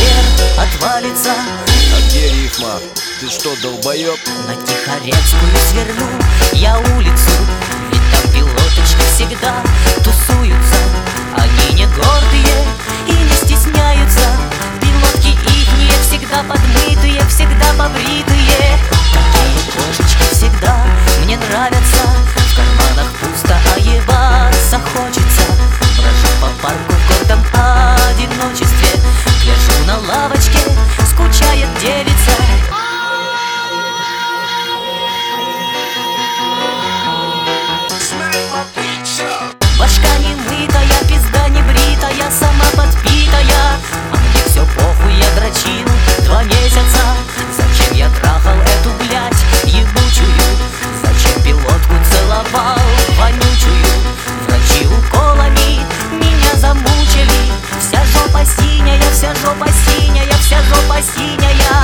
хрен отвалится. А где рифма? Ты что, долбоеб? На Тихорецкую сверну. Я улицу Ведь там пилоточки всегда тусуются. Они не гордые и не стесняются. Пилотки их ихние всегда подмытые, всегда побритые. Такие кошечки всегда мне нравятся. В карманах пусто, а ебаться хочется. вся жопа синяя.